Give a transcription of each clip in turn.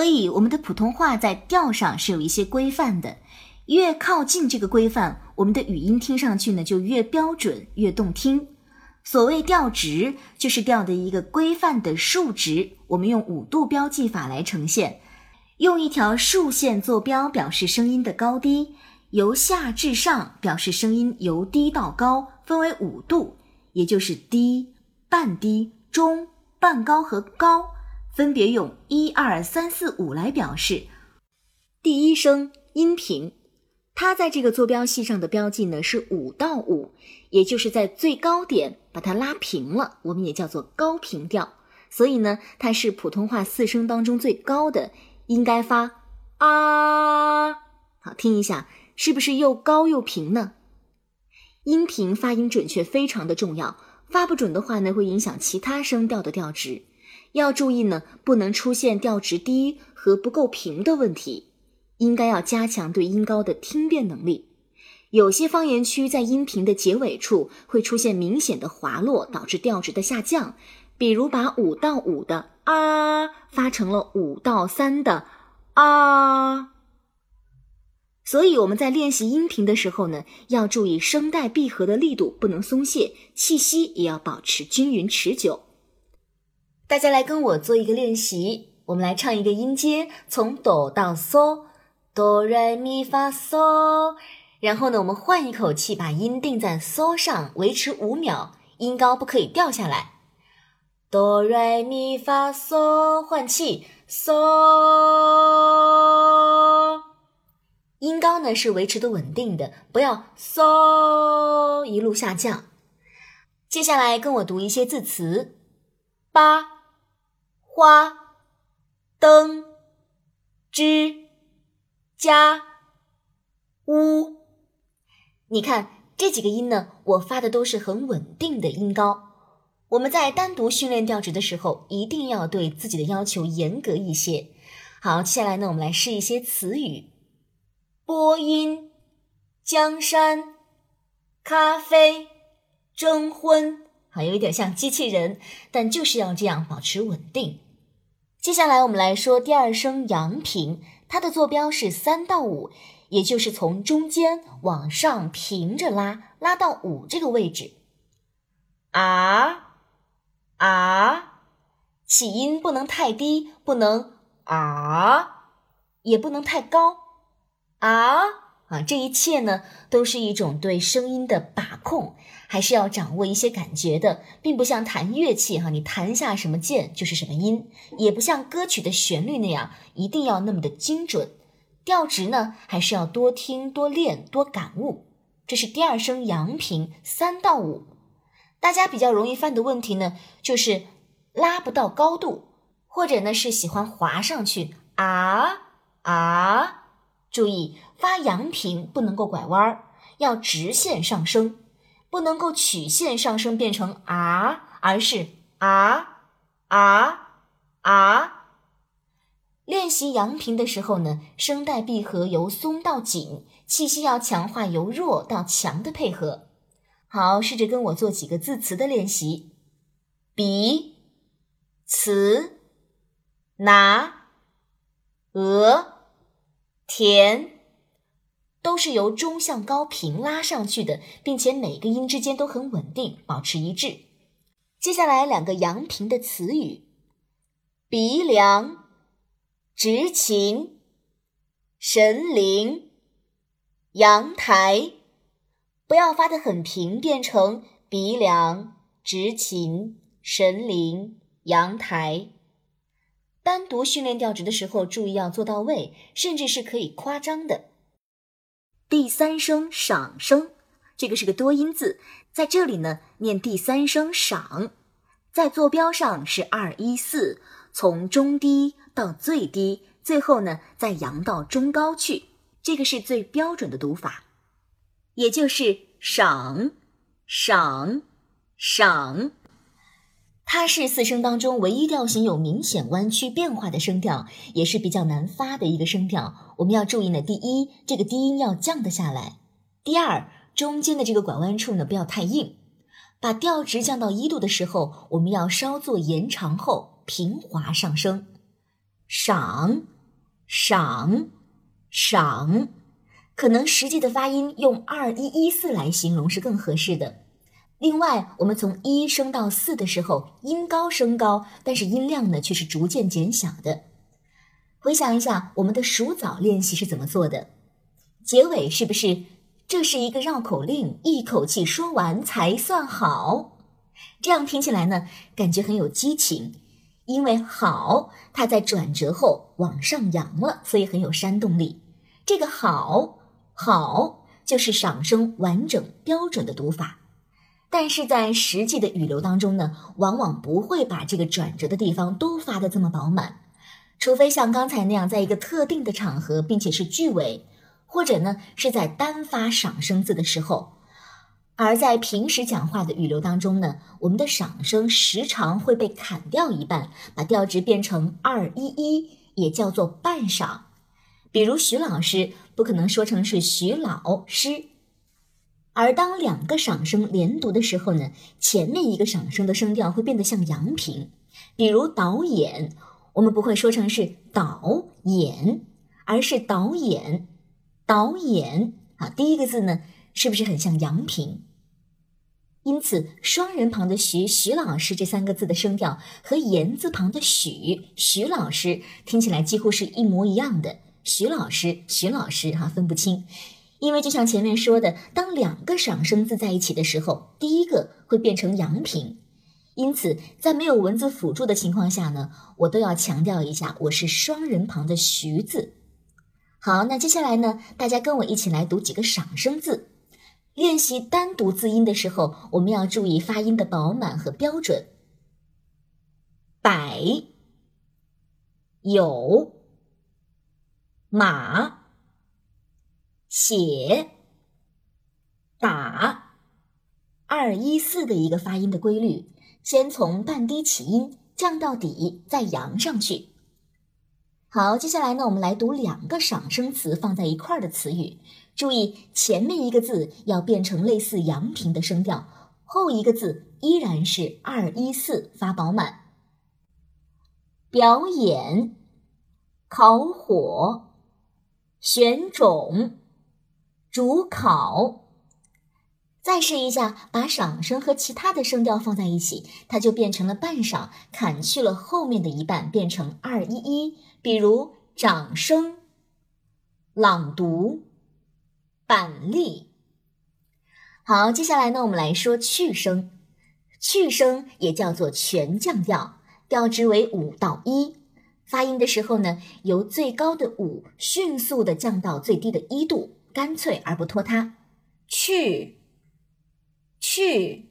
所以我们的普通话在调上是有一些规范的，越靠近这个规范，我们的语音听上去呢就越标准、越动听。所谓调值，就是调的一个规范的数值，我们用五度标记法来呈现，用一条竖线坐标表示声音的高低，由下至上表示声音由低到高，分为五度，也就是低、半低、中、半高和高，分别用一二三四五来表示。第一声音频。它在这个坐标系上的标记呢是五到五，也就是在最高点把它拉平了，我们也叫做高频调。所以呢，它是普通话四声当中最高的，应该发啊。好，听一下，是不是又高又平呢？音频发音准确非常的重要，发不准的话呢，会影响其他声调的调值。要注意呢，不能出现调值低和不够平的问题。应该要加强对音高的听辨能力。有些方言区在音频的结尾处会出现明显的滑落，导致调值的下降。比如把五到五的啊发成了五到三的啊。所以我们在练习音频的时候呢，要注意声带闭合的力度不能松懈，气息也要保持均匀持久。大家来跟我做一个练习，我们来唱一个音阶，从哆到嗦。哆来咪发嗦，然后呢，我们换一口气，把音定在嗦上，维持五秒，音高不可以掉下来。哆来咪发嗦，换气，嗦，音高呢是维持的稳定的，不要嗦一路下降。接下来跟我读一些字词：八、花、灯、枝。家屋，你看这几个音呢，我发的都是很稳定的音高。我们在单独训练调值的时候，一定要对自己的要求严格一些。好，接下来呢，我们来试一些词语：播音、江山、咖啡、征婚。好，有一点像机器人，但就是要这样保持稳定。接下来我们来说第二声阳平。它的坐标是三到五，也就是从中间往上平着拉，拉到五这个位置。啊啊，起音不能太低，不能啊，也不能太高。啊啊，这一切呢，都是一种对声音的把控，还是要掌握一些感觉的，并不像弹乐器哈，你弹下什么键就是什么音，也不像歌曲的旋律那样一定要那么的精准。调值呢，还是要多听、多练、多感悟。这是第二声阳平三到五，大家比较容易犯的问题呢，就是拉不到高度，或者呢是喜欢滑上去啊啊。注意发阳平不能够拐弯儿，要直线上升，不能够曲线上升变成啊，而是啊啊啊。练习阳平的时候呢，声带闭合由松到紧，气息要强化由弱到强的配合。好，试着跟我做几个字词的练习：比、词、拿、鹅、甜，都是由中向高平拉上去的，并且每个音之间都很稳定，保持一致。接下来两个阳平的词语：鼻梁。执琴、神灵、阳台，不要发的很平，变成鼻梁、执琴、神灵、阳台。单独训练调值的时候，注意要做到位，甚至是可以夸张的。第三声赏声，这个是个多音字，在这里呢念第三声赏，在坐标上是二一四，从中低。到最低，最后呢再扬到中高去，这个是最标准的读法，也就是赏赏赏。它是四声当中唯一调型有明显弯曲变化的声调，也是比较难发的一个声调。我们要注意呢，第一，这个低音要降得下来；第二，中间的这个拐弯处呢不要太硬。把调值降到一度的时候，我们要稍作延长后平滑上升。赏，赏，赏。可能实际的发音用二一一四来形容是更合适的。另外，我们从一升到四的时候，音高升高，但是音量呢却是逐渐减小的。回想一下我们的数枣练习是怎么做的，结尾是不是这是一个绕口令，一口气说完才算好？这样听起来呢，感觉很有激情，因为好它在转折后往上扬了，所以很有煽动力。这个好。好，就是赏声完整标准的读法，但是在实际的语流当中呢，往往不会把这个转折的地方都发的这么饱满，除非像刚才那样，在一个特定的场合，并且是句尾，或者呢是在单发赏声字的时候，而在平时讲话的语流当中呢，我们的赏声时常会被砍掉一半，把调值变成二一一，也叫做半赏。比如徐老师不可能说成是徐老师，而当两个赏声连读的时候呢，前面一个赏声的声调会变得像阳平。比如导演，我们不会说成是导演，而是导演，导演啊，第一个字呢是不是很像阳平？因此，双人旁的徐徐老师这三个字的声调和言字旁的许徐老师听起来几乎是一模一样的。徐老师，徐老师，哈，分不清，因为就像前面说的，当两个赏声字在一起的时候，第一个会变成阳平，因此在没有文字辅助的情况下呢，我都要强调一下，我是双人旁的徐字。好，那接下来呢，大家跟我一起来读几个赏声字。练习单独字音的时候，我们要注意发音的饱满和标准。百，有。马写打二一四的一个发音的规律，先从半低起音降到底，再扬上去。好，接下来呢，我们来读两个赏声词放在一块儿的词语，注意前面一个字要变成类似阳平的声调，后一个字依然是二一四发饱满。表演烤火。选种，主考。再试一下，把赏声和其他的声调放在一起，它就变成了半赏，砍去了后面的一半，变成二一一。比如掌声、朗读、板栗。好，接下来呢，我们来说去声。去声也叫做全降调，调值为五到一。发音的时候呢，由最高的五迅速的降到最低的一度，干脆而不拖沓。去，去，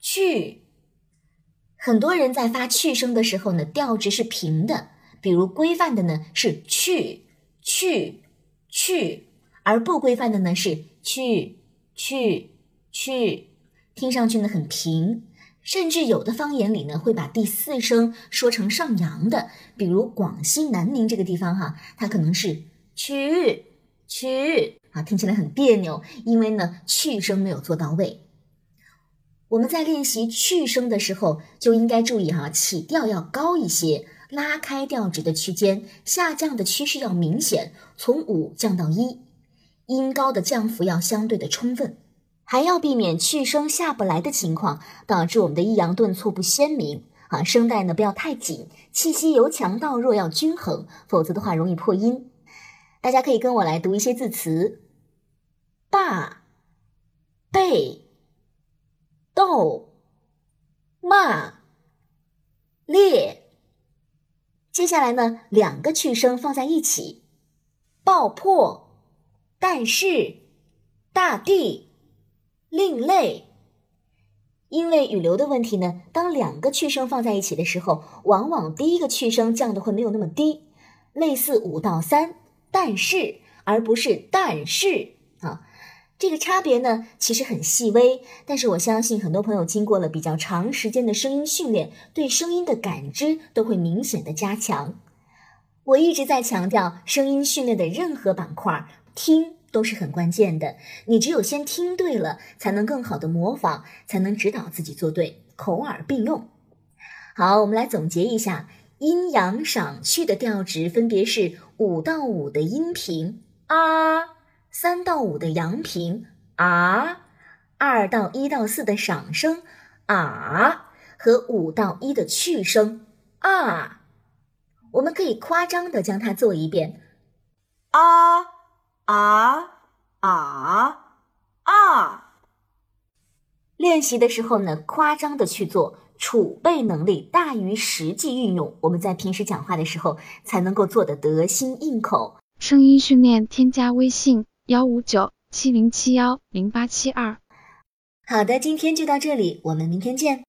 去。很多人在发去声的时候呢，调值是平的，比如规范的呢是去，去，去，而不规范的呢是去，去，去，听上去呢很平。甚至有的方言里呢，会把第四声说成上扬的，比如广西南宁这个地方哈，它可能是去去啊，听起来很别扭，因为呢去声没有做到位。我们在练习去声的时候，就应该注意哈，起调要高一些，拉开调值的区间，下降的趋势要明显，从五降到一，音高的降幅要相对的充分。还要避免去声下不来的情况，导致我们的抑扬顿挫不鲜明啊，声带呢不要太紧，气息由强到弱要均衡，否则的话容易破音。大家可以跟我来读一些字词：霸、背、斗、骂、烈。接下来呢，两个去声放在一起：爆破、但是、大地。另类，因为语流的问题呢，当两个去声放在一起的时候，往往第一个去声降的会没有那么低，类似五到三，但是而不是但是啊，这个差别呢其实很细微，但是我相信很多朋友经过了比较长时间的声音训练，对声音的感知都会明显的加强。我一直在强调，声音训练的任何板块听。都是很关键的。你只有先听对了，才能更好的模仿，才能指导自己做对，口耳并用。好，我们来总结一下：阴阳上去的调值分别是五到五的阴平啊，三到五的阳平啊，二到一到四的赏声啊，和五到一的去声啊。我们可以夸张的将它做一遍啊啊啊啊。练习的时候呢，夸张的去做。储备能力大于实际运用，我们在平时讲话的时候才能够做得得心应口。声音训练，添加微信幺五九七零七幺零八七二。好的，今天就到这里，我们明天见。